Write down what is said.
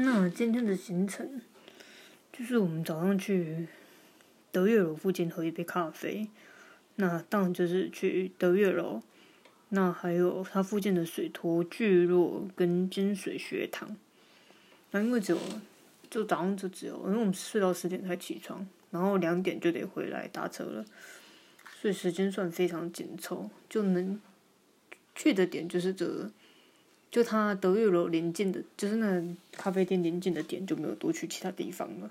那今天的行程就是我们早上去德月楼附近喝一杯咖啡，那当然就是去德月楼，那还有它附近的水陀聚落跟金水学堂。那因为只有就早上就只有，因为我们睡到十点才起床，然后两点就得回来搭车了，所以时间算非常紧凑，就能去的点就是这个。就他德裕楼临近的，就是那咖啡店临近的点就没有多去其他地方了。